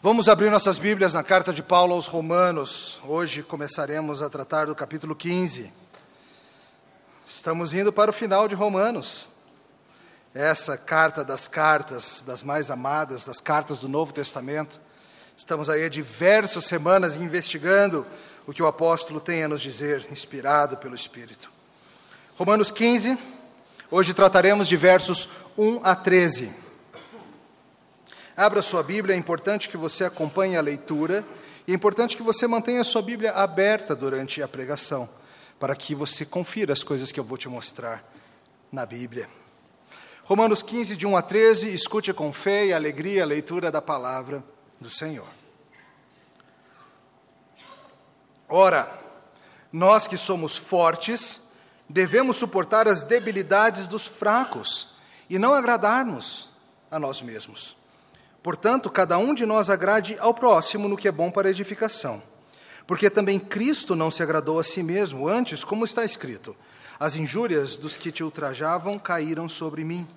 Vamos abrir nossas Bíblias na carta de Paulo aos Romanos. Hoje começaremos a tratar do capítulo 15. Estamos indo para o final de Romanos. Essa carta das cartas, das mais amadas, das cartas do Novo Testamento. Estamos aí há diversas semanas investigando o que o apóstolo tem a nos dizer, inspirado pelo Espírito. Romanos 15, hoje trataremos de versos 1 a 13. Abra sua Bíblia, é importante que você acompanhe a leitura e é importante que você mantenha a sua Bíblia aberta durante a pregação, para que você confira as coisas que eu vou te mostrar na Bíblia. Romanos 15, de 1 a 13, escute com fé e alegria a leitura da palavra do Senhor. Ora, nós que somos fortes, devemos suportar as debilidades dos fracos e não agradar-nos a nós mesmos. Portanto, cada um de nós agrade ao próximo no que é bom para edificação. Porque também Cristo não se agradou a si mesmo, antes, como está escrito: As injúrias dos que te ultrajavam caíram sobre mim.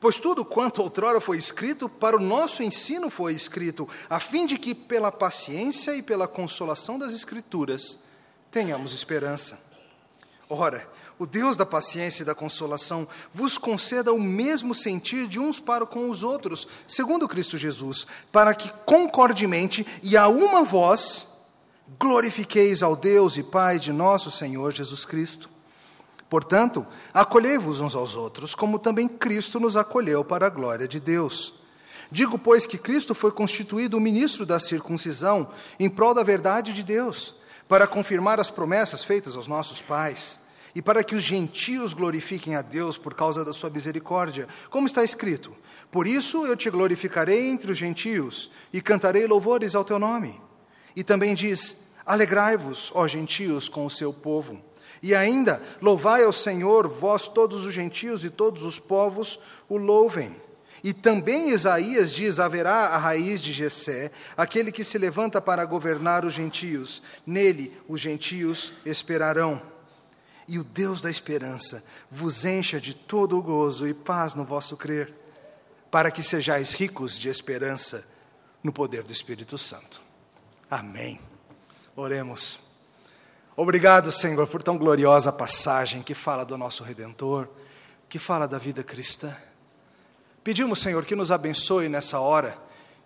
Pois tudo quanto outrora foi escrito, para o nosso ensino foi escrito, a fim de que, pela paciência e pela consolação das Escrituras, tenhamos esperança. Ora, o Deus da paciência e da consolação, vos conceda o mesmo sentir de uns para com os outros, segundo Cristo Jesus, para que concordemente e a uma voz glorifiqueis ao Deus e Pai de nosso Senhor Jesus Cristo. Portanto, acolhei-vos uns aos outros, como também Cristo nos acolheu para a glória de Deus. Digo, pois, que Cristo foi constituído o ministro da circuncisão em prol da verdade de Deus, para confirmar as promessas feitas aos nossos pais e para que os gentios glorifiquem a Deus por causa da sua misericórdia, como está escrito: Por isso eu te glorificarei entre os gentios e cantarei louvores ao teu nome. E também diz: Alegrai-vos, ó gentios, com o seu povo. E ainda, louvai ao Senhor, vós todos os gentios e todos os povos o louvem. E também Isaías diz: haverá a raiz de Jessé, aquele que se levanta para governar os gentios. Nele os gentios esperarão e o Deus da esperança vos encha de todo o gozo e paz no vosso crer, para que sejais ricos de esperança no poder do Espírito Santo. Amém. Oremos. Obrigado, Senhor, por tão gloriosa passagem que fala do nosso Redentor, que fala da vida cristã. Pedimos, Senhor, que nos abençoe nessa hora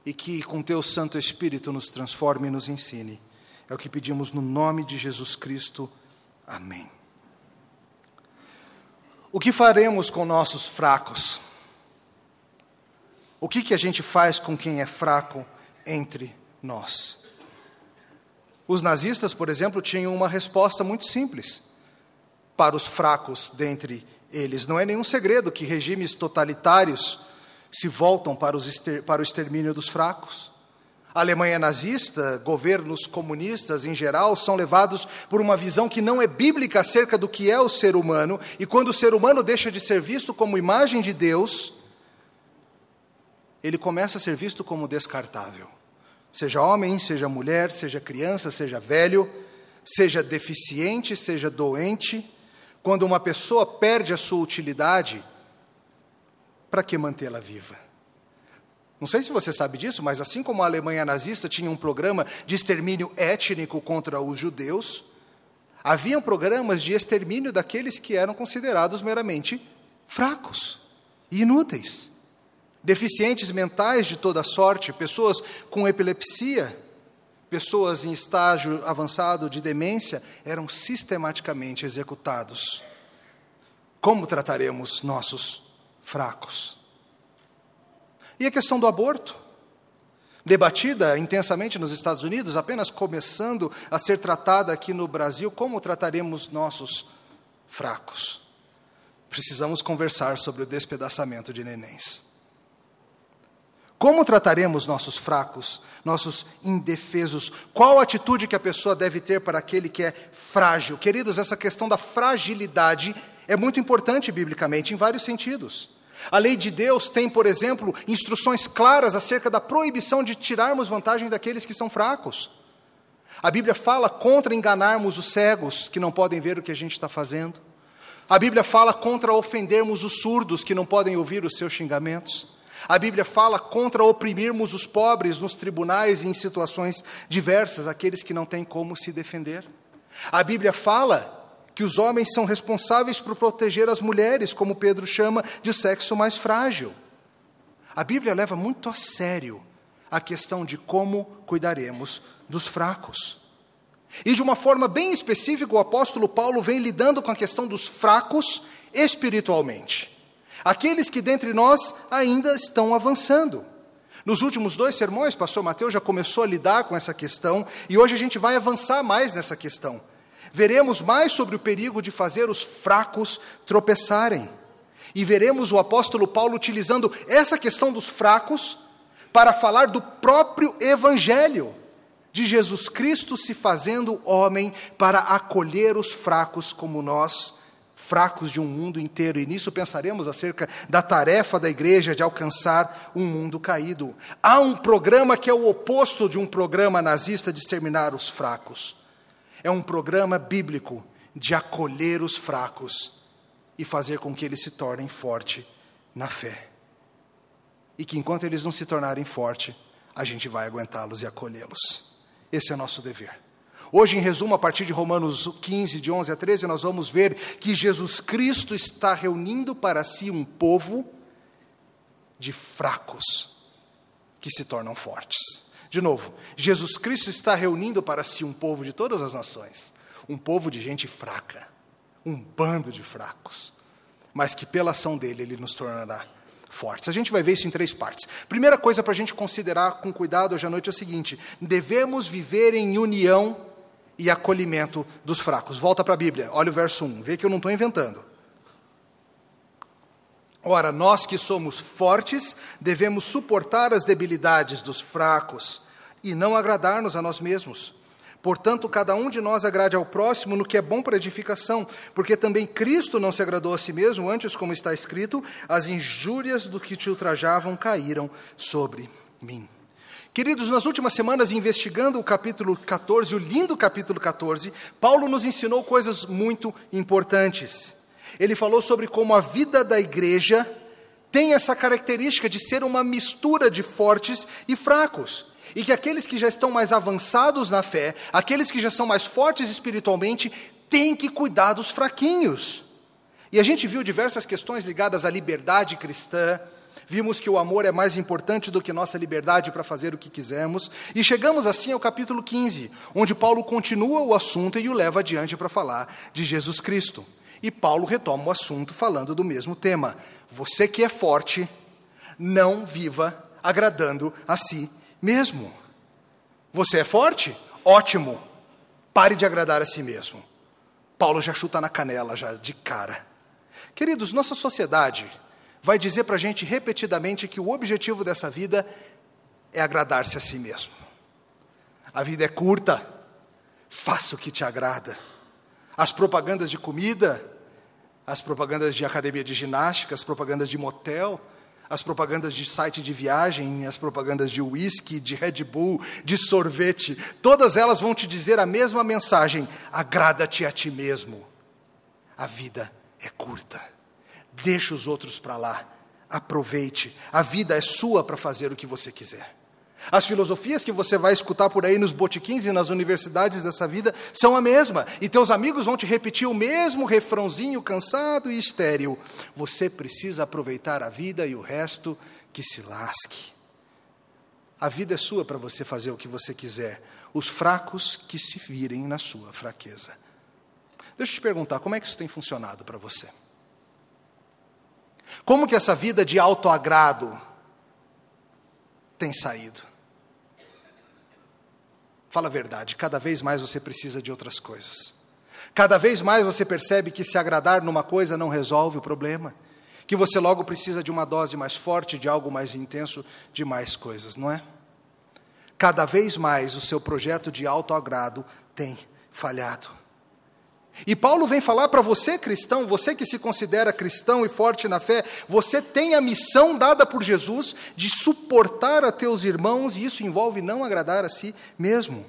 e que com teu Santo Espírito nos transforme e nos ensine. É o que pedimos no nome de Jesus Cristo. Amém. O que faremos com nossos fracos? O que, que a gente faz com quem é fraco entre nós? Os nazistas, por exemplo, tinham uma resposta muito simples para os fracos dentre eles. Não é nenhum segredo que regimes totalitários se voltam para, os para o extermínio dos fracos. A Alemanha nazista, governos comunistas em geral, são levados por uma visão que não é bíblica acerca do que é o ser humano, e quando o ser humano deixa de ser visto como imagem de Deus, ele começa a ser visto como descartável. Seja homem, seja mulher, seja criança, seja velho, seja deficiente, seja doente, quando uma pessoa perde a sua utilidade, para que mantê-la viva? Não sei se você sabe disso, mas assim como a Alemanha nazista tinha um programa de extermínio étnico contra os judeus, haviam programas de extermínio daqueles que eram considerados meramente fracos e inúteis. Deficientes mentais de toda sorte, pessoas com epilepsia, pessoas em estágio avançado de demência, eram sistematicamente executados. Como trataremos nossos fracos? E a questão do aborto? Debatida intensamente nos Estados Unidos, apenas começando a ser tratada aqui no Brasil, como trataremos nossos fracos? Precisamos conversar sobre o despedaçamento de nenéns. Como trataremos nossos fracos, nossos indefesos? Qual atitude que a pessoa deve ter para aquele que é frágil? Queridos, essa questão da fragilidade é muito importante biblicamente em vários sentidos. A lei de Deus tem, por exemplo, instruções claras acerca da proibição de tirarmos vantagem daqueles que são fracos. A Bíblia fala contra enganarmos os cegos que não podem ver o que a gente está fazendo. A Bíblia fala contra ofendermos os surdos que não podem ouvir os seus xingamentos. A Bíblia fala contra oprimirmos os pobres nos tribunais e em situações diversas, aqueles que não têm como se defender. A Bíblia fala que os homens são responsáveis por proteger as mulheres, como Pedro chama de sexo mais frágil. A Bíblia leva muito a sério a questão de como cuidaremos dos fracos. E de uma forma bem específica, o apóstolo Paulo vem lidando com a questão dos fracos espiritualmente. Aqueles que dentre nós ainda estão avançando. Nos últimos dois sermões, pastor Mateus já começou a lidar com essa questão e hoje a gente vai avançar mais nessa questão. Veremos mais sobre o perigo de fazer os fracos tropeçarem. E veremos o apóstolo Paulo utilizando essa questão dos fracos para falar do próprio evangelho de Jesus Cristo se fazendo homem para acolher os fracos como nós fracos de um mundo inteiro, e nisso pensaremos acerca da tarefa da igreja de alcançar um mundo caído. Há um programa que é o oposto de um programa nazista de exterminar os fracos. É um programa bíblico de acolher os fracos e fazer com que eles se tornem fortes na fé. E que enquanto eles não se tornarem fortes, a gente vai aguentá-los e acolhê-los. Esse é nosso dever. Hoje, em resumo, a partir de Romanos 15, de 11 a 13, nós vamos ver que Jesus Cristo está reunindo para si um povo de fracos que se tornam fortes. De novo, Jesus Cristo está reunindo para si um povo de todas as nações, um povo de gente fraca, um bando de fracos, mas que pela ação dele ele nos tornará fortes. A gente vai ver isso em três partes. Primeira coisa para a gente considerar com cuidado hoje à noite é o seguinte: devemos viver em união e acolhimento dos fracos. Volta para a Bíblia, olha o verso 1, vê que eu não estou inventando. Ora, nós que somos fortes, devemos suportar as debilidades dos fracos e não agradar-nos a nós mesmos. Portanto, cada um de nós agrade ao próximo no que é bom para edificação, porque também Cristo não se agradou a si mesmo, antes, como está escrito, as injúrias do que te ultrajavam caíram sobre mim. Queridos, nas últimas semanas, investigando o capítulo 14, o lindo capítulo 14, Paulo nos ensinou coisas muito importantes. Ele falou sobre como a vida da igreja tem essa característica de ser uma mistura de fortes e fracos. E que aqueles que já estão mais avançados na fé, aqueles que já são mais fortes espiritualmente, têm que cuidar dos fraquinhos. E a gente viu diversas questões ligadas à liberdade cristã, Vimos que o amor é mais importante do que nossa liberdade para fazer o que quisermos. E chegamos assim ao capítulo 15, onde Paulo continua o assunto e o leva adiante para falar de Jesus Cristo. E Paulo retoma o assunto falando do mesmo tema. Você que é forte, não viva agradando a si mesmo. Você é forte? Ótimo. Pare de agradar a si mesmo. Paulo já chuta na canela, já de cara. Queridos, nossa sociedade vai dizer para a gente repetidamente que o objetivo dessa vida é agradar-se a si mesmo. A vida é curta, faça o que te agrada. As propagandas de comida, as propagandas de academia de ginástica, as propagandas de motel, as propagandas de site de viagem, as propagandas de uísque, de Red Bull, de sorvete, todas elas vão te dizer a mesma mensagem: agrada-te a ti mesmo. A vida é curta. Deixe os outros para lá. Aproveite. A vida é sua para fazer o que você quiser. As filosofias que você vai escutar por aí nos botiquins e nas universidades dessa vida são a mesma. E teus amigos vão te repetir o mesmo refrãozinho cansado e estéril. Você precisa aproveitar a vida e o resto que se lasque. A vida é sua para você fazer o que você quiser. Os fracos que se virem na sua fraqueza. Deixa eu te perguntar, como é que isso tem funcionado para você? Como que essa vida de autoagrado tem saído? Fala a verdade, cada vez mais você precisa de outras coisas. Cada vez mais você percebe que se agradar numa coisa não resolve o problema, que você logo precisa de uma dose mais forte, de algo mais intenso, de mais coisas, não é? Cada vez mais o seu projeto de autoagrado tem falhado. E Paulo vem falar para você, cristão, você que se considera cristão e forte na fé, você tem a missão dada por Jesus de suportar a teus irmãos, e isso envolve não agradar a si mesmo.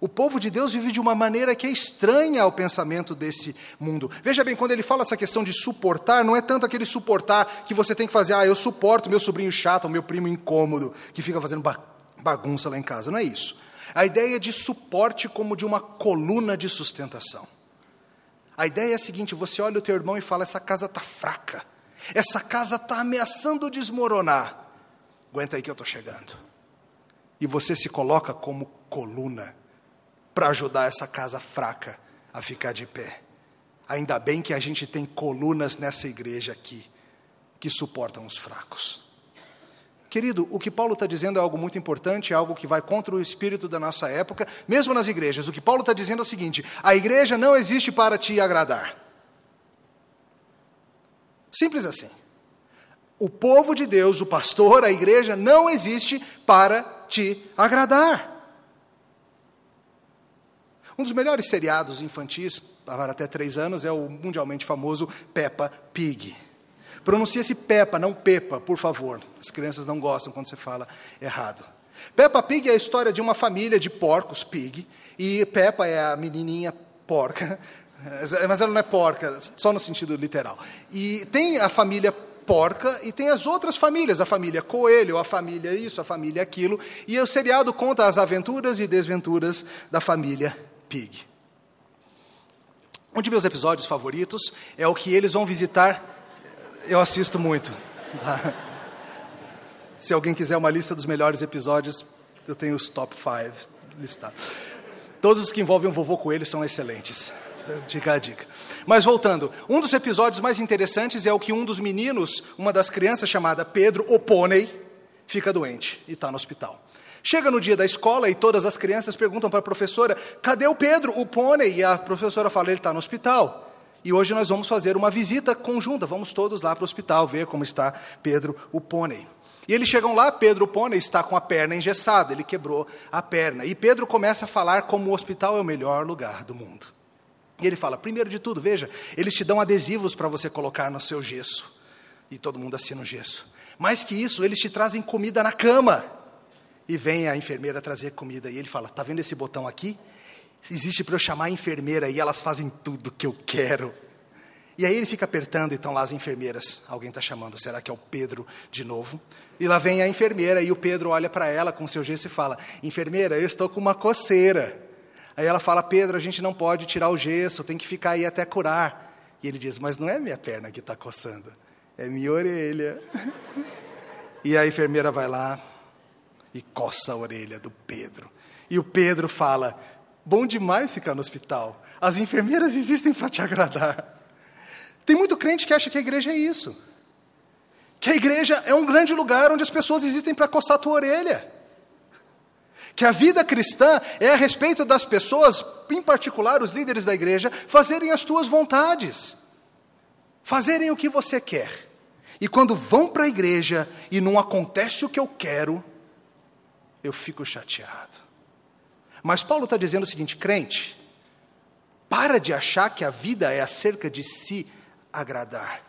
O povo de Deus vive de uma maneira que é estranha ao pensamento desse mundo. Veja bem, quando ele fala essa questão de suportar, não é tanto aquele suportar que você tem que fazer, ah, eu suporto meu sobrinho chato, meu primo incômodo, que fica fazendo bagunça lá em casa. Não é isso. A ideia de suporte como de uma coluna de sustentação. A ideia é a seguinte: você olha o teu irmão e fala, essa casa está fraca, essa casa está ameaçando desmoronar. Aguenta aí que eu estou chegando. E você se coloca como coluna para ajudar essa casa fraca a ficar de pé. Ainda bem que a gente tem colunas nessa igreja aqui que suportam os fracos. Querido, o que Paulo está dizendo é algo muito importante, é algo que vai contra o espírito da nossa época, mesmo nas igrejas. O que Paulo está dizendo é o seguinte: a igreja não existe para te agradar. Simples assim. O povo de Deus, o pastor, a igreja, não existe para te agradar. Um dos melhores seriados infantis, para até três anos, é o mundialmente famoso Peppa Pig. Pronuncia-se Peppa, não Pepa, por favor. As crianças não gostam quando você fala errado. Peppa Pig é a história de uma família de porcos pig, e Peppa é a menininha porca, mas ela não é porca, só no sentido literal. E tem a família porca e tem as outras famílias, a família coelho, a família isso, a família aquilo, e o seriado conta as aventuras e desventuras da família Pig. Um de meus episódios favoritos é o que eles vão visitar. Eu assisto muito. Tá? Se alguém quiser uma lista dos melhores episódios, eu tenho os top 5 listados. Todos os que envolvem o vovô Coelho são excelentes. Dica a dica. Mas voltando, um dos episódios mais interessantes é o que um dos meninos, uma das crianças chamada Pedro, o pônei, fica doente e está no hospital. Chega no dia da escola e todas as crianças perguntam para a professora: cadê o Pedro, o pônei? E a professora fala: ele está no hospital. E hoje nós vamos fazer uma visita conjunta, vamos todos lá para o hospital ver como está Pedro, o pônei. E eles chegam lá, Pedro, o pônei, está com a perna engessada, ele quebrou a perna. E Pedro começa a falar como o hospital é o melhor lugar do mundo. E ele fala: primeiro de tudo, veja, eles te dão adesivos para você colocar no seu gesso. E todo mundo assina o gesso. Mais que isso, eles te trazem comida na cama e vem a enfermeira trazer comida. E ele fala: Está vendo esse botão aqui? Existe para eu chamar a enfermeira e elas fazem tudo que eu quero. E aí ele fica apertando e estão lá as enfermeiras. Alguém está chamando, será que é o Pedro de novo? E lá vem a enfermeira e o Pedro olha para ela com seu gesso e fala: Enfermeira, eu estou com uma coceira. Aí ela fala: Pedro, a gente não pode tirar o gesso, tem que ficar aí até curar. E ele diz: Mas não é minha perna que está coçando, é minha orelha. e a enfermeira vai lá, e coça a orelha do Pedro. E o Pedro fala: Bom demais ficar no hospital. As enfermeiras existem para te agradar. Tem muito crente que acha que a igreja é isso. Que a igreja é um grande lugar onde as pessoas existem para coçar a tua orelha. Que a vida cristã é a respeito das pessoas, em particular os líderes da igreja, fazerem as tuas vontades, fazerem o que você quer. E quando vão para a igreja e não acontece o que eu quero, eu fico chateado. Mas Paulo está dizendo o seguinte: crente, para de achar que a vida é acerca de se agradar.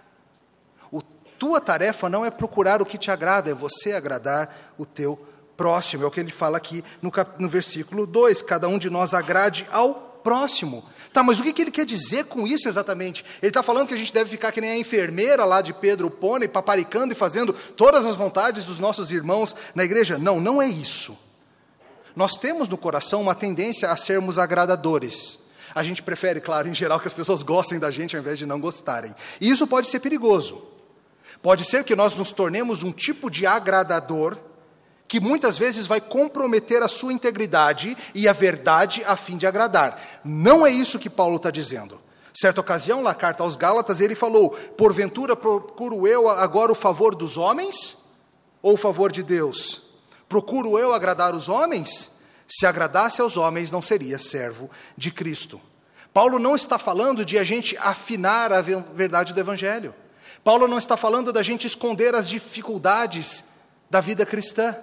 O, tua tarefa não é procurar o que te agrada, é você agradar o teu próximo. É o que ele fala aqui no, cap, no versículo 2: cada um de nós agrade ao próximo. Tá, mas o que, que ele quer dizer com isso exatamente? Ele está falando que a gente deve ficar que nem a enfermeira lá de Pedro Pônei, paparicando e fazendo todas as vontades dos nossos irmãos na igreja? Não, não é isso. Nós temos no coração uma tendência a sermos agradadores. A gente prefere, claro, em geral, que as pessoas gostem da gente ao invés de não gostarem. E isso pode ser perigoso. Pode ser que nós nos tornemos um tipo de agradador que muitas vezes vai comprometer a sua integridade e a verdade a fim de agradar. Não é isso que Paulo está dizendo. Certa ocasião, na carta aos Gálatas, ele falou: Porventura procuro eu agora o favor dos homens ou o favor de Deus? Procuro eu agradar os homens? Se agradasse aos homens, não seria servo de Cristo. Paulo não está falando de a gente afinar a verdade do Evangelho. Paulo não está falando da gente esconder as dificuldades da vida cristã.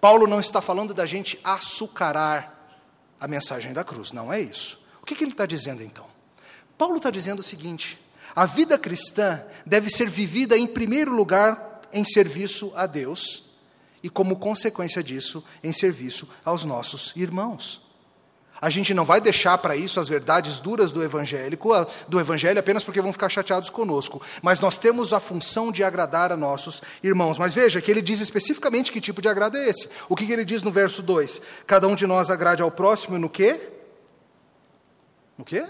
Paulo não está falando da gente açucarar a mensagem da cruz, não é isso. O que, que ele está dizendo então? Paulo está dizendo o seguinte: a vida cristã deve ser vivida em primeiro lugar em serviço a Deus e, como consequência disso, em serviço aos nossos irmãos. A gente não vai deixar para isso as verdades duras do evangélico, do evangelho apenas porque vão ficar chateados conosco, mas nós temos a função de agradar a nossos irmãos. Mas veja que ele diz especificamente que tipo de agrado é esse. O que, que ele diz no verso 2? Cada um de nós agrade ao próximo no quê? No quê?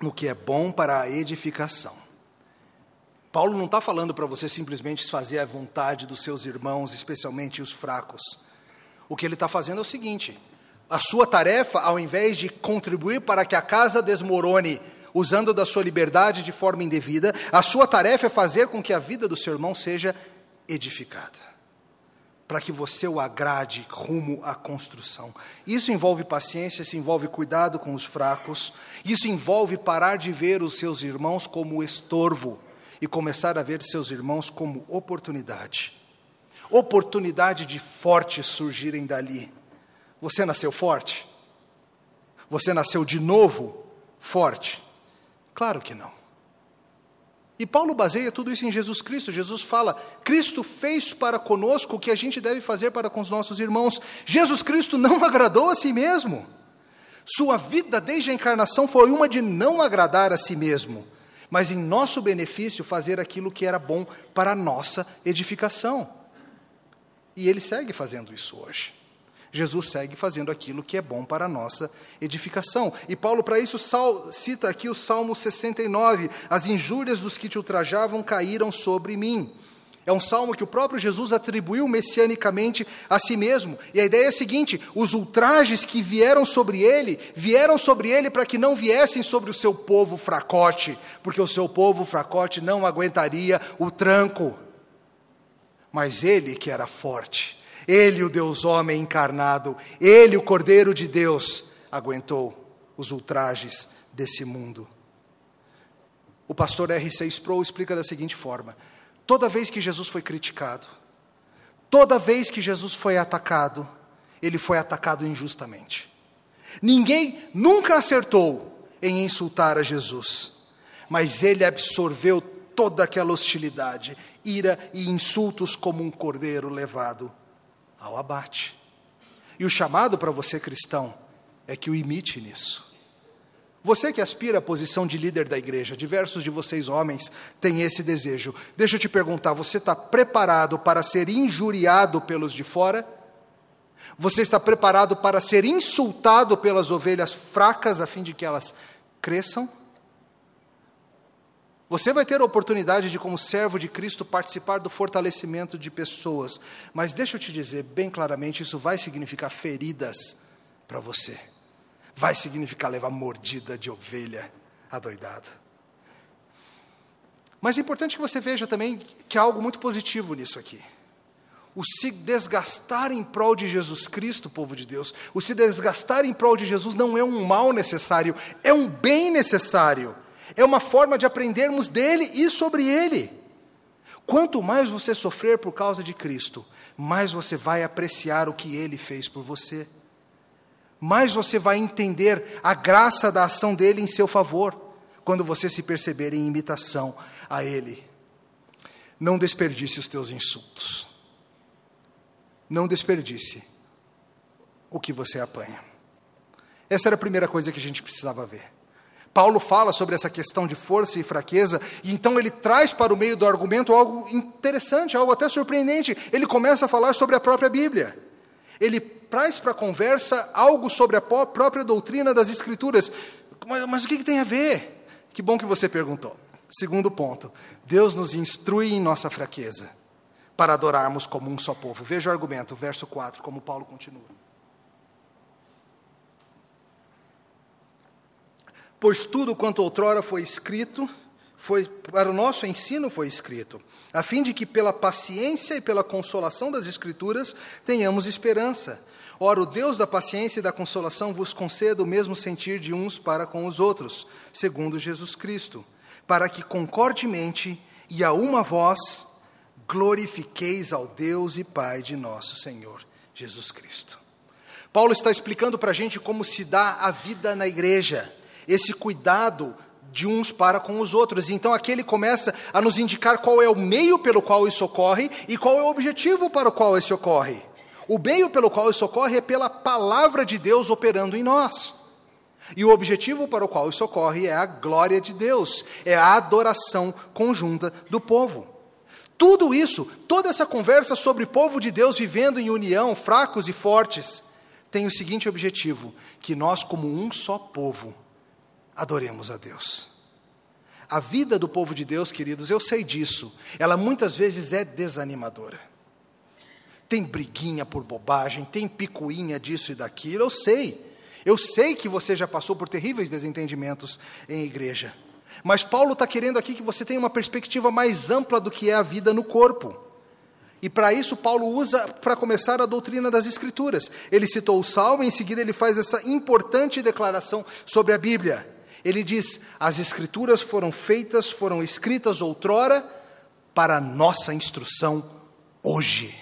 No que é bom para a edificação. Paulo não está falando para você simplesmente fazer a vontade dos seus irmãos, especialmente os fracos. O que ele está fazendo é o seguinte: a sua tarefa, ao invés de contribuir para que a casa desmorone, usando da sua liberdade de forma indevida, a sua tarefa é fazer com que a vida do seu irmão seja edificada. Para que você o agrade rumo à construção. Isso envolve paciência, isso envolve cuidado com os fracos, isso envolve parar de ver os seus irmãos como estorvo e começar a ver seus irmãos como oportunidade. Oportunidade de fortes surgirem dali você nasceu forte? Você nasceu de novo forte? Claro que não. E Paulo baseia tudo isso em Jesus Cristo. Jesus fala: Cristo fez para conosco o que a gente deve fazer para com os nossos irmãos. Jesus Cristo não agradou a si mesmo. Sua vida desde a encarnação foi uma de não agradar a si mesmo, mas em nosso benefício fazer aquilo que era bom para a nossa edificação. E ele segue fazendo isso hoje. Jesus segue fazendo aquilo que é bom para a nossa edificação. E Paulo, para isso, cita aqui o Salmo 69: As injúrias dos que te ultrajavam caíram sobre mim. É um salmo que o próprio Jesus atribuiu messianicamente a si mesmo. E a ideia é a seguinte: os ultrajes que vieram sobre ele, vieram sobre ele para que não viessem sobre o seu povo fracote, porque o seu povo fracote não aguentaria o tranco. Mas ele, que era forte, ele, o Deus homem encarnado, ele, o Cordeiro de Deus, aguentou os ultrajes desse mundo. O pastor R.C. Sproul explica da seguinte forma: toda vez que Jesus foi criticado, toda vez que Jesus foi atacado, ele foi atacado injustamente. Ninguém nunca acertou em insultar a Jesus, mas ele absorveu toda aquela hostilidade, ira e insultos como um cordeiro levado ao abate. E o chamado para você cristão é que o imite nisso. Você que aspira à posição de líder da igreja, diversos de vocês homens têm esse desejo. Deixa eu te perguntar: você está preparado para ser injuriado pelos de fora? Você está preparado para ser insultado pelas ovelhas fracas a fim de que elas cresçam? Você vai ter a oportunidade de, como servo de Cristo, participar do fortalecimento de pessoas, mas deixa eu te dizer bem claramente: isso vai significar feridas para você, vai significar levar mordida de ovelha adoidada. Mas é importante que você veja também que há algo muito positivo nisso aqui. O se desgastar em prol de Jesus Cristo, povo de Deus, o se desgastar em prol de Jesus não é um mal necessário, é um bem necessário é uma forma de aprendermos dele e sobre ele. Quanto mais você sofrer por causa de Cristo, mais você vai apreciar o que ele fez por você. Mais você vai entender a graça da ação dele em seu favor, quando você se perceber em imitação a ele. Não desperdice os teus insultos. Não desperdice o que você apanha. Essa era a primeira coisa que a gente precisava ver. Paulo fala sobre essa questão de força e fraqueza, e então ele traz para o meio do argumento algo interessante, algo até surpreendente. Ele começa a falar sobre a própria Bíblia. Ele traz para a conversa algo sobre a própria doutrina das Escrituras. Mas, mas o que, que tem a ver? Que bom que você perguntou. Segundo ponto, Deus nos instrui em nossa fraqueza para adorarmos como um só povo. Veja o argumento, verso 4, como Paulo continua. Pois tudo quanto outrora foi escrito, foi para o nosso ensino foi escrito, a fim de que pela paciência e pela consolação das Escrituras tenhamos esperança. Ora, o Deus da paciência e da consolação vos conceda o mesmo sentir de uns para com os outros, segundo Jesus Cristo, para que concordemente e a uma voz glorifiqueis ao Deus e Pai de nosso Senhor Jesus Cristo. Paulo está explicando para a gente como se dá a vida na igreja esse cuidado de uns para com os outros. Então aqui ele começa a nos indicar qual é o meio pelo qual isso ocorre e qual é o objetivo para o qual isso ocorre. O meio pelo qual isso ocorre é pela palavra de Deus operando em nós. E o objetivo para o qual isso ocorre é a glória de Deus, é a adoração conjunta do povo. Tudo isso, toda essa conversa sobre povo de Deus vivendo em união, fracos e fortes, tem o seguinte objetivo: que nós, como um só povo, adoremos a Deus. A vida do povo de Deus, queridos, eu sei disso, ela muitas vezes é desanimadora. Tem briguinha por bobagem, tem picuinha disso e daquilo, eu sei. Eu sei que você já passou por terríveis desentendimentos em igreja. Mas Paulo está querendo aqui que você tenha uma perspectiva mais ampla do que é a vida no corpo. E para isso, Paulo usa, para começar, a doutrina das Escrituras. Ele citou o Salmo e em seguida ele faz essa importante declaração sobre a Bíblia. Ele diz: As Escrituras foram feitas, foram escritas outrora para nossa instrução hoje.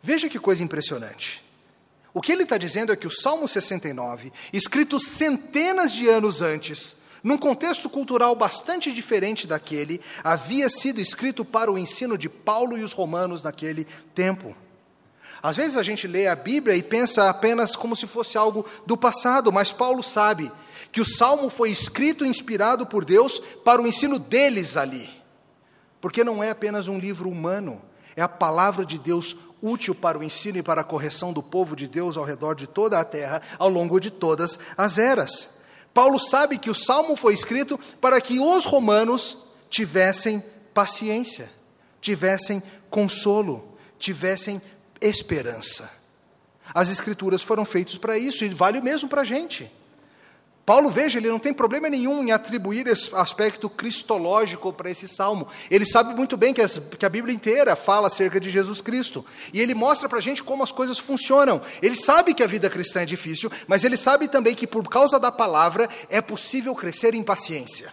Veja que coisa impressionante. O que ele está dizendo é que o Salmo 69, escrito centenas de anos antes, num contexto cultural bastante diferente daquele, havia sido escrito para o ensino de Paulo e os romanos naquele tempo. Às vezes a gente lê a Bíblia e pensa apenas como se fosse algo do passado, mas Paulo sabe que o salmo foi escrito e inspirado por Deus para o ensino deles ali. Porque não é apenas um livro humano, é a palavra de Deus útil para o ensino e para a correção do povo de Deus ao redor de toda a terra, ao longo de todas as eras. Paulo sabe que o salmo foi escrito para que os romanos tivessem paciência, tivessem consolo, tivessem esperança. As escrituras foram feitas para isso e vale o mesmo para a gente. Paulo, veja, ele não tem problema nenhum em atribuir esse aspecto cristológico para esse salmo. Ele sabe muito bem que, as, que, a Bíblia inteira fala acerca de Jesus Cristo. E ele mostra para a gente como as coisas funcionam. Ele sabe que a vida cristã é difícil, mas ele sabe também que por causa da palavra é possível crescer em paciência.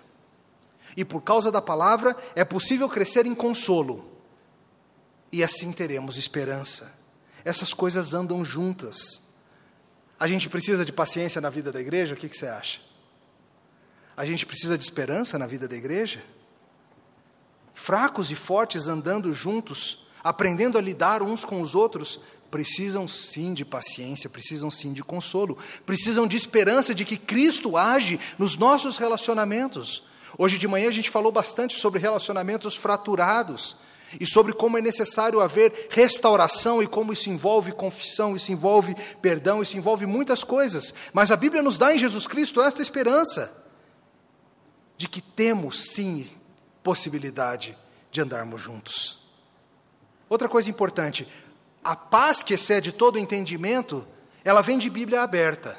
E por causa da palavra é possível crescer em consolo. E assim teremos esperança. Essas coisas andam juntas. A gente precisa de paciência na vida da igreja? O que, que você acha? A gente precisa de esperança na vida da igreja? Fracos e fortes andando juntos, aprendendo a lidar uns com os outros, precisam sim de paciência, precisam sim de consolo, precisam de esperança de que Cristo age nos nossos relacionamentos. Hoje de manhã a gente falou bastante sobre relacionamentos fraturados e sobre como é necessário haver restauração e como isso envolve confissão, isso envolve perdão, isso envolve muitas coisas. Mas a Bíblia nos dá em Jesus Cristo esta esperança de que temos sim possibilidade de andarmos juntos. Outra coisa importante, a paz que excede todo entendimento, ela vem de Bíblia aberta.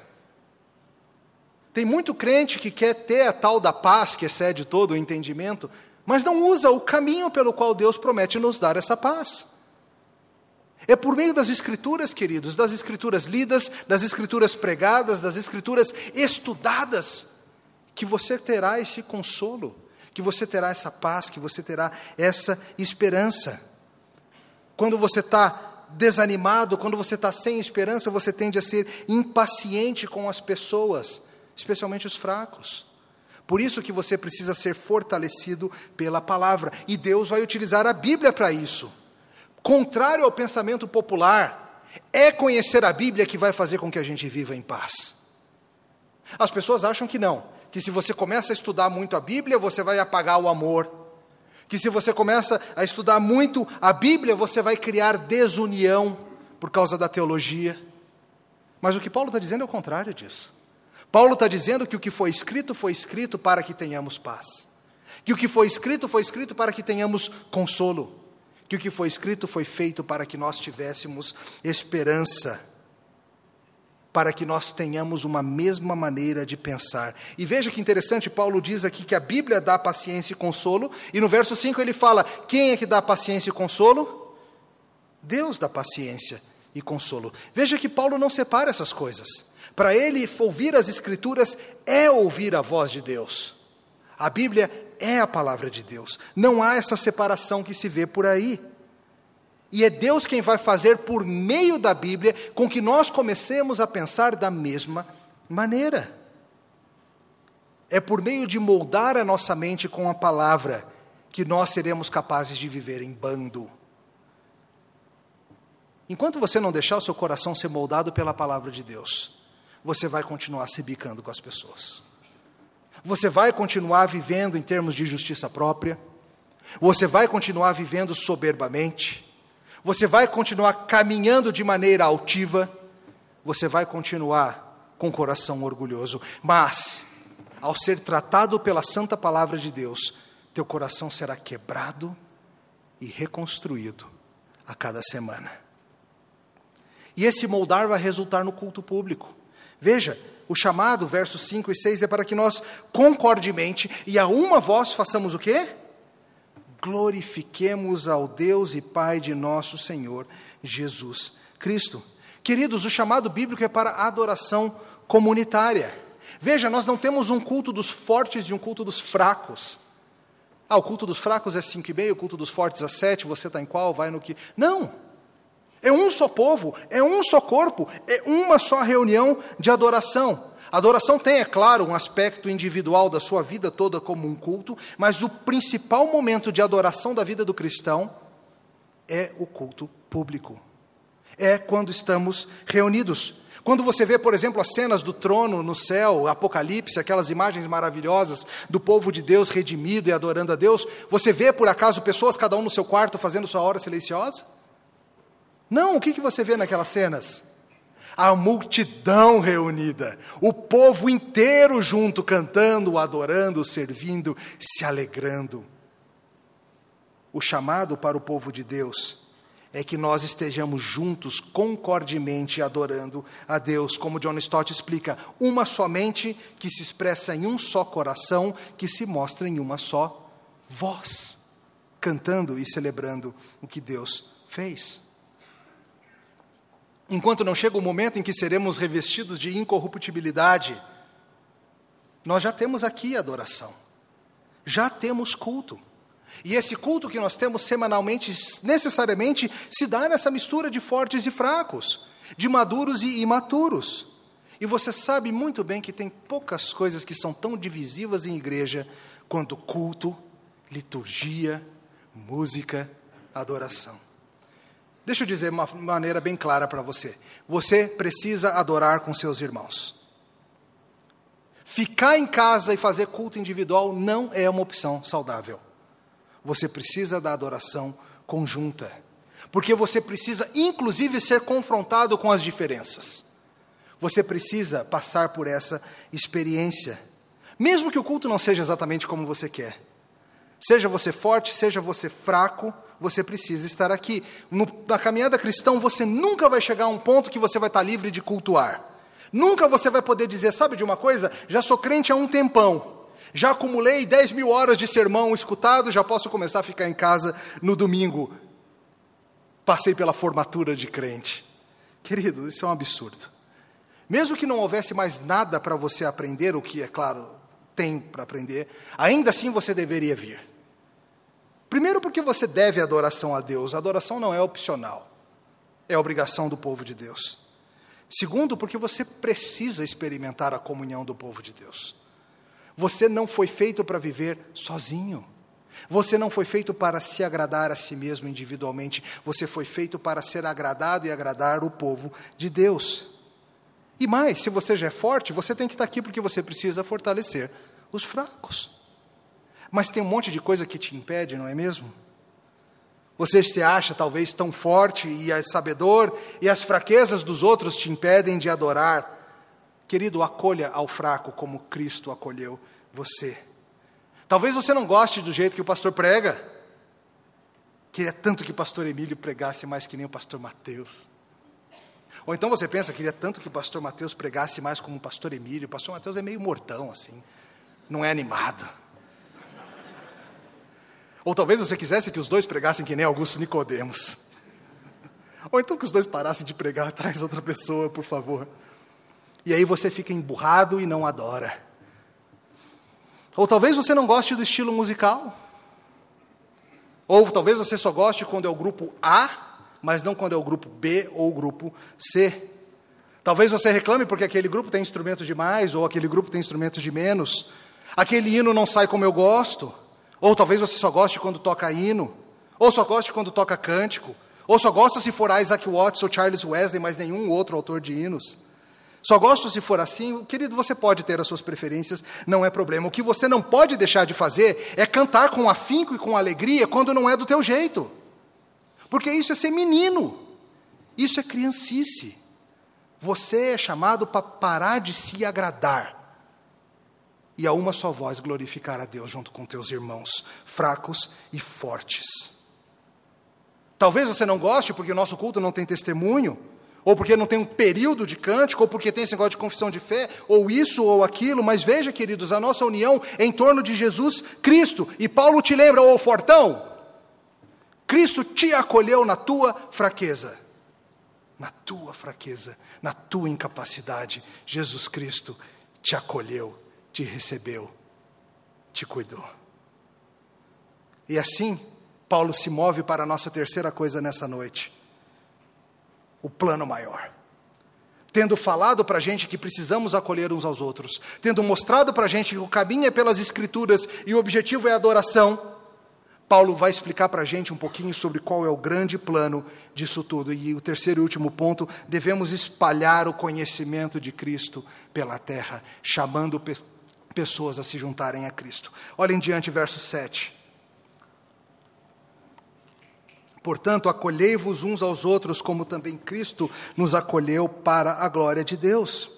Tem muito crente que quer ter a tal da paz que excede todo o entendimento, mas não usa o caminho pelo qual Deus promete nos dar essa paz. É por meio das Escrituras, queridos, das Escrituras lidas, das Escrituras pregadas, das Escrituras estudadas, que você terá esse consolo, que você terá essa paz, que você terá essa esperança. Quando você está desanimado, quando você está sem esperança, você tende a ser impaciente com as pessoas, especialmente os fracos. Por isso que você precisa ser fortalecido pela palavra. E Deus vai utilizar a Bíblia para isso. Contrário ao pensamento popular, é conhecer a Bíblia que vai fazer com que a gente viva em paz. As pessoas acham que não, que se você começa a estudar muito a Bíblia, você vai apagar o amor. Que se você começa a estudar muito a Bíblia, você vai criar desunião por causa da teologia. Mas o que Paulo está dizendo é o contrário disso. Paulo está dizendo que o que foi escrito foi escrito para que tenhamos paz. Que o que foi escrito foi escrito para que tenhamos consolo. Que o que foi escrito foi feito para que nós tivéssemos esperança. Para que nós tenhamos uma mesma maneira de pensar. E veja que interessante, Paulo diz aqui que a Bíblia dá paciência e consolo, e no verso 5 ele fala: quem é que dá paciência e consolo? Deus dá paciência e consolo. Veja que Paulo não separa essas coisas. Para ele, ouvir as Escrituras é ouvir a voz de Deus. A Bíblia é a palavra de Deus. Não há essa separação que se vê por aí. E é Deus quem vai fazer, por meio da Bíblia, com que nós comecemos a pensar da mesma maneira. É por meio de moldar a nossa mente com a palavra que nós seremos capazes de viver em bando. Enquanto você não deixar o seu coração ser moldado pela palavra de Deus, você vai continuar se bicando com as pessoas. Você vai continuar vivendo em termos de justiça própria. Você vai continuar vivendo soberbamente. Você vai continuar caminhando de maneira altiva. Você vai continuar com o coração orgulhoso. Mas, ao ser tratado pela santa palavra de Deus, teu coração será quebrado e reconstruído a cada semana. E esse moldar vai resultar no culto público. Veja, o chamado, versos 5 e 6, é para que nós concordemente e a uma voz façamos o quê? Glorifiquemos ao Deus e Pai de nosso Senhor Jesus Cristo. Queridos, o chamado bíblico é para adoração comunitária. Veja, nós não temos um culto dos fortes e um culto dos fracos. Ah, o culto dos fracos é cinco e meio, o culto dos fortes é sete, você está em qual? Vai no que. Não! É um só povo, é um só corpo, é uma só reunião de adoração. Adoração tem, é claro, um aspecto individual da sua vida toda como um culto, mas o principal momento de adoração da vida do cristão é o culto público. É quando estamos reunidos. Quando você vê, por exemplo, as cenas do trono no céu, Apocalipse, aquelas imagens maravilhosas do povo de Deus redimido e adorando a Deus, você vê por acaso pessoas, cada um no seu quarto, fazendo sua hora silenciosa? Não, o que, que você vê naquelas cenas? A multidão reunida, o povo inteiro junto, cantando, adorando, servindo, se alegrando. O chamado para o povo de Deus é que nós estejamos juntos, concordemente adorando a Deus, como John Stott explica, uma somente que se expressa em um só coração, que se mostra em uma só voz, cantando e celebrando o que Deus fez enquanto não chega o momento em que seremos revestidos de incorruptibilidade, nós já temos aqui adoração, já temos culto. E esse culto que nós temos semanalmente, necessariamente, se dá nessa mistura de fortes e fracos, de maduros e imaturos. E você sabe muito bem que tem poucas coisas que são tão divisivas em igreja quanto culto, liturgia, música, adoração. Deixa eu dizer uma maneira bem clara para você. Você precisa adorar com seus irmãos. Ficar em casa e fazer culto individual não é uma opção saudável. Você precisa da adoração conjunta. Porque você precisa, inclusive, ser confrontado com as diferenças. Você precisa passar por essa experiência. Mesmo que o culto não seja exatamente como você quer. Seja você forte, seja você fraco, você precisa estar aqui. No, na caminhada cristã, você nunca vai chegar a um ponto que você vai estar livre de cultuar. Nunca você vai poder dizer, sabe de uma coisa? Já sou crente há um tempão. Já acumulei 10 mil horas de sermão escutado, já posso começar a ficar em casa no domingo. Passei pela formatura de crente. Querido, isso é um absurdo. Mesmo que não houvesse mais nada para você aprender, o que, é claro, tem para aprender, ainda assim você deveria vir. Primeiro, porque você deve adoração a Deus. A adoração não é opcional, é obrigação do povo de Deus. Segundo, porque você precisa experimentar a comunhão do povo de Deus. Você não foi feito para viver sozinho. Você não foi feito para se agradar a si mesmo individualmente. Você foi feito para ser agradado e agradar o povo de Deus. E mais, se você já é forte, você tem que estar aqui porque você precisa fortalecer os fracos. Mas tem um monte de coisa que te impede, não é mesmo? Você se acha talvez tão forte e é sabedor, e as fraquezas dos outros te impedem de adorar. Querido, acolha ao fraco como Cristo acolheu você. Talvez você não goste do jeito que o pastor prega. Queria tanto que o pastor Emílio pregasse mais que nem o pastor Mateus. Ou então você pensa, queria tanto que o pastor Mateus pregasse mais como o pastor Emílio. O pastor Mateus é meio mortão, assim, não é animado. Ou talvez você quisesse que os dois pregassem que nem Augusto Nicodemos. Ou então que os dois parassem de pregar, traz outra pessoa, por favor. E aí você fica emburrado e não adora. Ou talvez você não goste do estilo musical. Ou talvez você só goste quando é o grupo A, mas não quando é o grupo B ou o grupo C. Talvez você reclame porque aquele grupo tem instrumentos de mais ou aquele grupo tem instrumentos de menos. Aquele hino não sai como eu gosto. Ou talvez você só goste quando toca hino, ou só goste quando toca cântico, Ou só gosto se for Isaac Watts ou Charles Wesley, mas nenhum outro autor de hinos. Só gosto se for assim, querido, você pode ter as suas preferências, não é problema. O que você não pode deixar de fazer é cantar com afinco e com alegria quando não é do teu jeito. Porque isso é ser menino. Isso é criancice. Você é chamado para parar de se agradar e a uma só voz glorificar a Deus junto com teus irmãos, fracos e fortes. Talvez você não goste porque o nosso culto não tem testemunho, ou porque não tem um período de cântico, ou porque tem esse negócio de confissão de fé, ou isso ou aquilo, mas veja, queridos, a nossa união é em torno de Jesus Cristo. E Paulo te lembra, ô fortão, Cristo te acolheu na tua fraqueza. Na tua fraqueza, na tua incapacidade, Jesus Cristo te acolheu, te recebeu, te cuidou. E assim, Paulo se move para a nossa terceira coisa nessa noite o plano maior. Tendo falado para a gente que precisamos acolher uns aos outros, tendo mostrado para a gente que o caminho é pelas Escrituras e o objetivo é a adoração, Paulo vai explicar para a gente um pouquinho sobre qual é o grande plano disso tudo. E o terceiro e último ponto: devemos espalhar o conhecimento de Cristo pela terra, chamando pessoas a se juntarem a Cristo. Olhem diante, verso 7. Portanto, acolhei-vos uns aos outros, como também Cristo nos acolheu para a glória de Deus.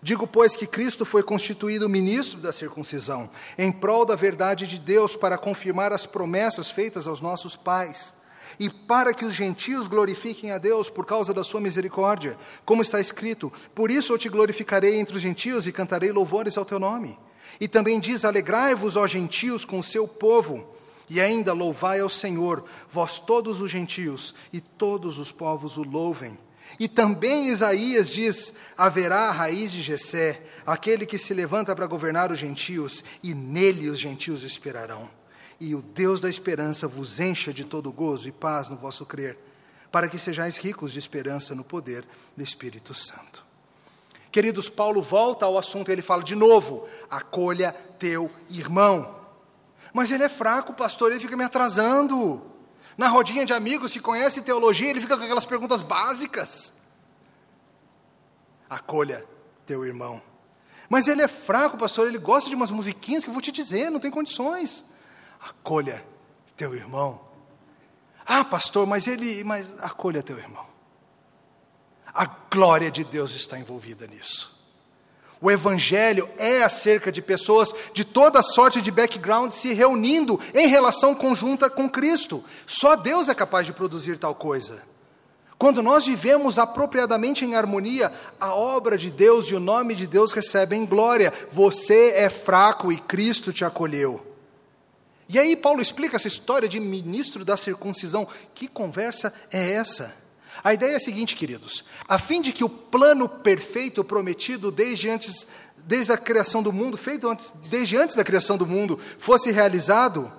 Digo, pois, que Cristo foi constituído ministro da circuncisão, em prol da verdade de Deus, para confirmar as promessas feitas aos nossos pais, e para que os gentios glorifiquem a Deus por causa da sua misericórdia, como está escrito: Por isso eu te glorificarei entre os gentios e cantarei louvores ao teu nome. E também diz: Alegrai-vos, ó gentios, com o seu povo. E ainda louvai ao Senhor, vós todos os gentios, e todos os povos o louvem. E também Isaías diz: haverá a raiz de Jessé, aquele que se levanta para governar os gentios, e nele os gentios esperarão. E o Deus da esperança vos encha de todo gozo e paz no vosso crer, para que sejais ricos de esperança no poder do Espírito Santo. Queridos, Paulo volta ao assunto, ele fala de novo: acolha teu irmão. Mas ele é fraco, pastor, ele fica me atrasando. Na rodinha de amigos que conhecem teologia, ele fica com aquelas perguntas básicas. Acolha teu irmão. Mas ele é fraco, pastor, ele gosta de umas musiquinhas que eu vou te dizer, não tem condições. Acolha teu irmão. Ah, pastor, mas ele, mas acolha teu irmão. A glória de Deus está envolvida nisso. O Evangelho é acerca de pessoas de toda sorte de background se reunindo em relação conjunta com Cristo. Só Deus é capaz de produzir tal coisa. Quando nós vivemos apropriadamente em harmonia, a obra de Deus e o nome de Deus recebem glória. Você é fraco e Cristo te acolheu. E aí Paulo explica essa história de ministro da circuncisão. Que conversa é essa? A ideia é a seguinte, queridos: a fim de que o plano perfeito prometido desde antes, desde a criação do mundo, feito antes, desde antes da criação do mundo, fosse realizado,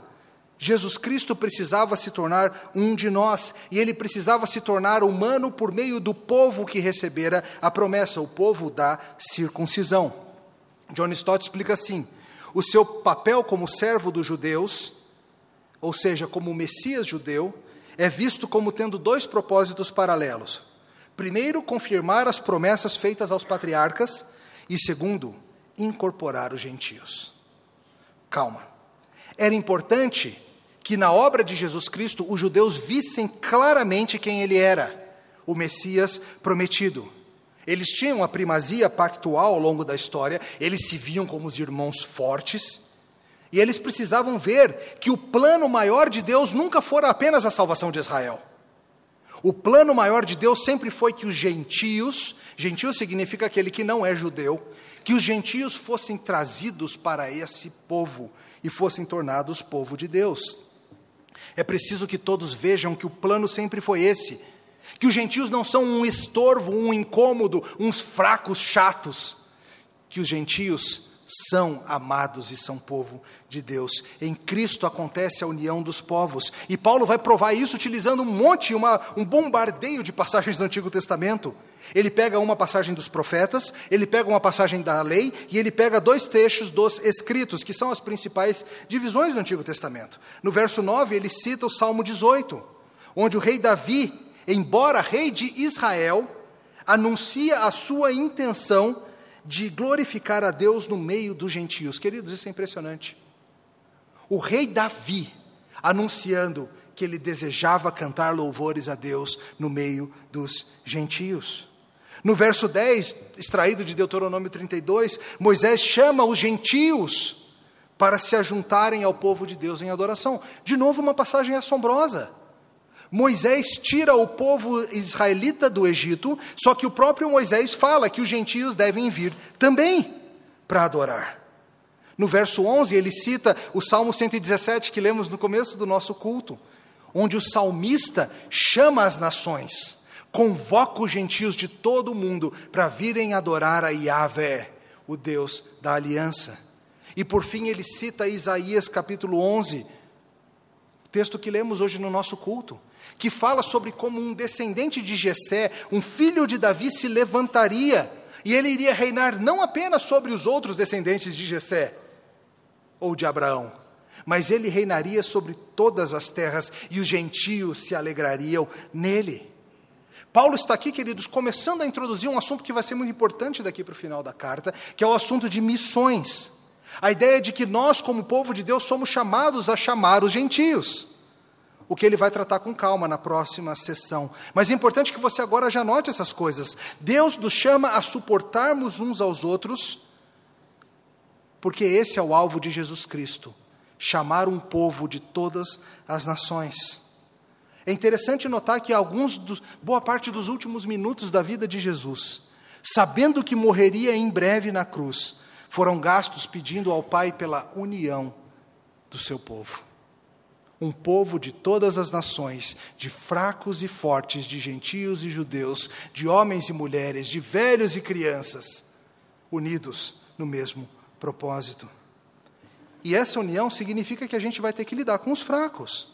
Jesus Cristo precisava se tornar um de nós, e ele precisava se tornar humano por meio do povo que recebera a promessa, o povo da circuncisão. John Stott explica assim: o seu papel como servo dos judeus, ou seja, como Messias judeu, é visto como tendo dois propósitos paralelos. Primeiro, confirmar as promessas feitas aos patriarcas, e segundo, incorporar os gentios. Calma. Era importante que na obra de Jesus Cristo os judeus vissem claramente quem ele era, o Messias prometido. Eles tinham a primazia pactual ao longo da história, eles se viam como os irmãos fortes, e eles precisavam ver que o plano maior de Deus nunca fora apenas a salvação de Israel. O plano maior de Deus sempre foi que os gentios, gentio significa aquele que não é judeu, que os gentios fossem trazidos para esse povo e fossem tornados povo de Deus. É preciso que todos vejam que o plano sempre foi esse: que os gentios não são um estorvo, um incômodo, uns fracos chatos, que os gentios são amados e são povo de Deus. Em Cristo acontece a união dos povos. E Paulo vai provar isso utilizando um monte, uma, um bombardeio de passagens do Antigo Testamento. Ele pega uma passagem dos profetas, ele pega uma passagem da lei e ele pega dois trechos dos escritos, que são as principais divisões do Antigo Testamento. No verso 9, ele cita o Salmo 18, onde o rei Davi embora rei de Israel, anuncia a sua intenção de glorificar a Deus no meio dos gentios. Queridos, isso é impressionante. O rei Davi anunciando que ele desejava cantar louvores a Deus no meio dos gentios. No verso 10, extraído de Deuteronômio 32, Moisés chama os gentios para se ajuntarem ao povo de Deus em adoração. De novo, uma passagem assombrosa. Moisés tira o povo israelita do Egito, só que o próprio Moisés fala que os gentios devem vir também para adorar. No verso 11, ele cita o Salmo 117 que lemos no começo do nosso culto, onde o salmista chama as nações, convoca os gentios de todo o mundo para virem adorar a Yahvé, o Deus da aliança. E por fim, ele cita Isaías capítulo 11, texto que lemos hoje no nosso culto, que fala sobre como um descendente de Jessé, um filho de Davi, se levantaria e ele iria reinar não apenas sobre os outros descendentes de Jessé ou de Abraão, mas ele reinaria sobre todas as terras e os gentios se alegrariam nele. Paulo está aqui, queridos, começando a introduzir um assunto que vai ser muito importante daqui para o final da carta, que é o assunto de missões. A ideia de que nós, como povo de Deus, somos chamados a chamar os gentios o que ele vai tratar com calma na próxima sessão. Mas é importante que você agora já note essas coisas. Deus nos chama a suportarmos uns aos outros, porque esse é o alvo de Jesus Cristo chamar um povo de todas as nações. É interessante notar que alguns dos, boa parte dos últimos minutos da vida de Jesus, sabendo que morreria em breve na cruz, foram gastos pedindo ao Pai pela união do seu povo um povo de todas as nações, de fracos e fortes, de gentios e judeus, de homens e mulheres, de velhos e crianças, unidos no mesmo propósito. E essa união significa que a gente vai ter que lidar com os fracos.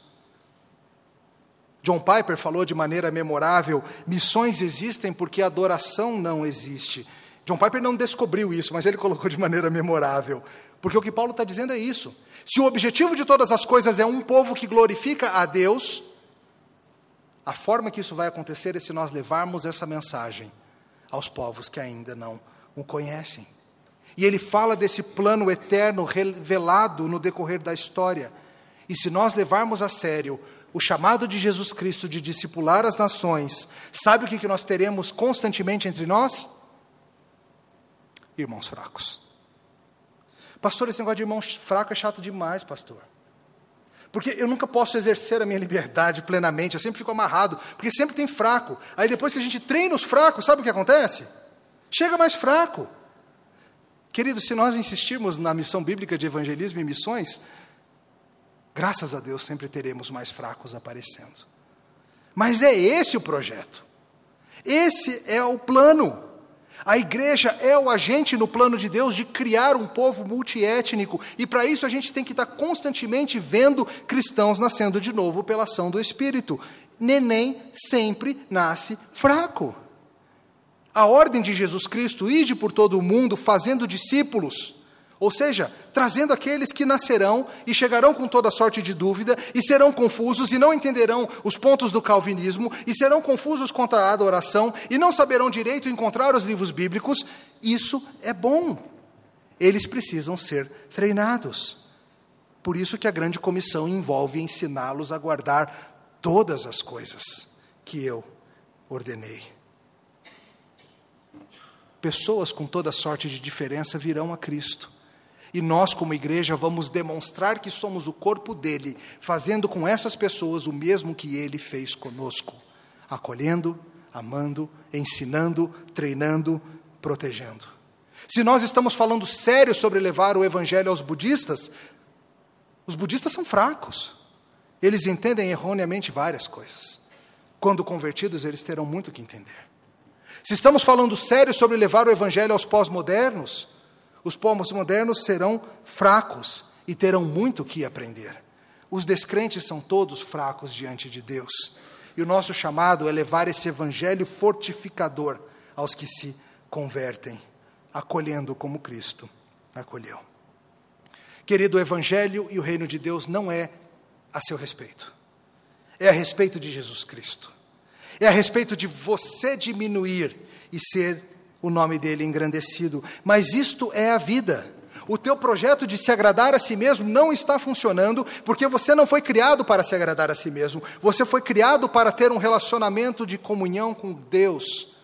John Piper falou de maneira memorável: missões existem porque adoração não existe. John Piper não descobriu isso, mas ele colocou de maneira memorável. Porque o que Paulo está dizendo é isso. Se o objetivo de todas as coisas é um povo que glorifica a Deus, a forma que isso vai acontecer é se nós levarmos essa mensagem aos povos que ainda não o conhecem. E ele fala desse plano eterno revelado no decorrer da história. E se nós levarmos a sério o chamado de Jesus Cristo de discipular as nações, sabe o que nós teremos constantemente entre nós? Irmãos fracos. Pastor, esse negócio de irmão fraco é chato demais, pastor. Porque eu nunca posso exercer a minha liberdade plenamente, eu sempre fico amarrado, porque sempre tem fraco. Aí depois que a gente treina os fracos, sabe o que acontece? Chega mais fraco. Querido, se nós insistirmos na missão bíblica de evangelismo e missões, graças a Deus sempre teremos mais fracos aparecendo. Mas é esse o projeto. Esse é o plano. A igreja é o agente no plano de Deus de criar um povo multiétnico, e para isso a gente tem que estar constantemente vendo cristãos nascendo de novo pela ação do Espírito. Neném sempre nasce fraco. A ordem de Jesus Cristo, ide por todo o mundo fazendo discípulos, ou seja, trazendo aqueles que nascerão e chegarão com toda sorte de dúvida e serão confusos e não entenderão os pontos do calvinismo e serão confusos quanto à adoração e não saberão direito encontrar os livros bíblicos, isso é bom. Eles precisam ser treinados. Por isso que a grande comissão envolve ensiná-los a guardar todas as coisas que eu ordenei. Pessoas com toda sorte de diferença virão a Cristo e nós, como igreja, vamos demonstrar que somos o corpo dele, fazendo com essas pessoas o mesmo que ele fez conosco: acolhendo, amando, ensinando, treinando, protegendo. Se nós estamos falando sério sobre levar o evangelho aos budistas, os budistas são fracos. Eles entendem erroneamente várias coisas. Quando convertidos, eles terão muito que entender. Se estamos falando sério sobre levar o evangelho aos pós-modernos, os povos modernos serão fracos e terão muito que aprender. Os descrentes são todos fracos diante de Deus. E o nosso chamado é levar esse evangelho fortificador aos que se convertem, acolhendo como Cristo acolheu. Querido, o evangelho e o reino de Deus não é a seu respeito. É a respeito de Jesus Cristo. É a respeito de você diminuir e ser o nome dele engrandecido. Mas isto é a vida. O teu projeto de se agradar a si mesmo não está funcionando porque você não foi criado para se agradar a si mesmo. Você foi criado para ter um relacionamento de comunhão com Deus.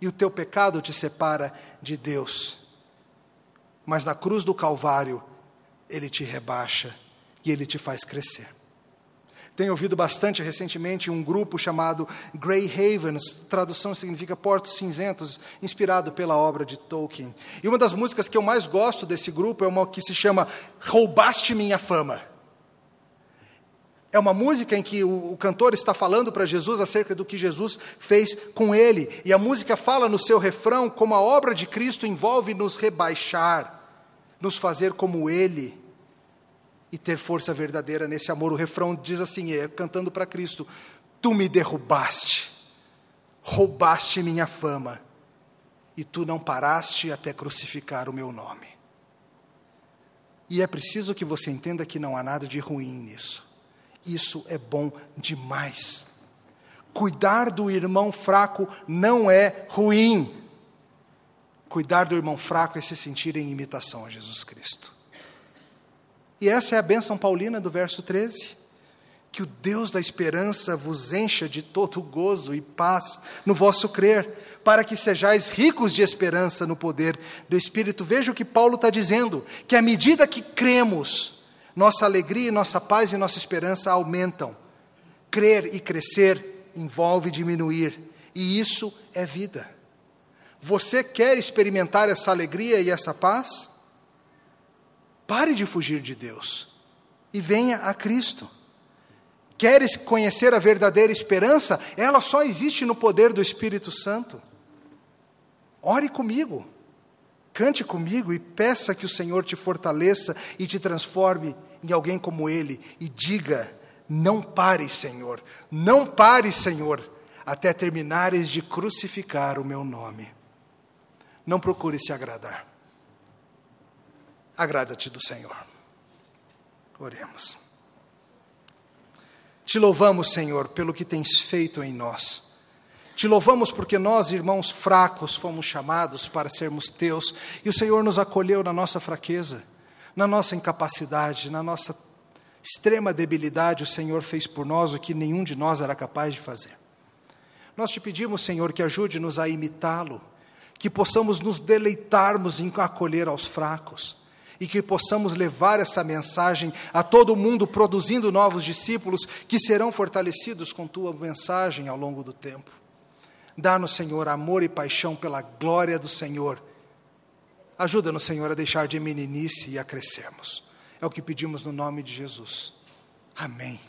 E o teu pecado te separa de Deus. Mas na cruz do Calvário, ele te rebaixa e ele te faz crescer. Tenho ouvido bastante recentemente um grupo chamado Grey Havens, tradução significa Portos Cinzentos, inspirado pela obra de Tolkien. E uma das músicas que eu mais gosto desse grupo é uma que se chama Roubaste Minha Fama. É uma música em que o, o cantor está falando para Jesus acerca do que Jesus fez com ele. E a música fala no seu refrão como a obra de Cristo envolve nos rebaixar, nos fazer como ele e ter força verdadeira nesse amor. O refrão diz assim, é, cantando para Cristo: Tu me derrubaste, roubaste minha fama, e tu não paraste até crucificar o meu nome. E é preciso que você entenda que não há nada de ruim nisso. Isso é bom demais. Cuidar do irmão fraco não é ruim. Cuidar do irmão fraco é se sentir em imitação a Jesus Cristo. E essa é a bênção paulina do verso 13. Que o Deus da esperança vos encha de todo gozo e paz no vosso crer, para que sejais ricos de esperança no poder do Espírito. Veja o que Paulo está dizendo: que à medida que cremos, nossa alegria, nossa paz e nossa esperança aumentam. Crer e crescer envolve diminuir, e isso é vida. Você quer experimentar essa alegria e essa paz? Pare de fugir de Deus e venha a Cristo. Queres conhecer a verdadeira esperança? Ela só existe no poder do Espírito Santo. Ore comigo, cante comigo e peça que o Senhor te fortaleça e te transforme em alguém como Ele. E diga: Não pare, Senhor, não pare, Senhor, até terminares de crucificar o meu nome. Não procure se agradar. Agrada-te do Senhor. Oremos. Te louvamos, Senhor, pelo que tens feito em nós. Te louvamos porque nós, irmãos fracos, fomos chamados para sermos teus e o Senhor nos acolheu na nossa fraqueza, na nossa incapacidade, na nossa extrema debilidade. O Senhor fez por nós o que nenhum de nós era capaz de fazer. Nós te pedimos, Senhor, que ajude-nos a imitá-lo, que possamos nos deleitarmos em acolher aos fracos e que possamos levar essa mensagem a todo mundo, produzindo novos discípulos que serão fortalecidos com tua mensagem ao longo do tempo. Dá-nos, Senhor, amor e paixão pela glória do Senhor. Ajuda-nos, Senhor, a deixar de meninice e a crescermos. É o que pedimos no nome de Jesus. Amém.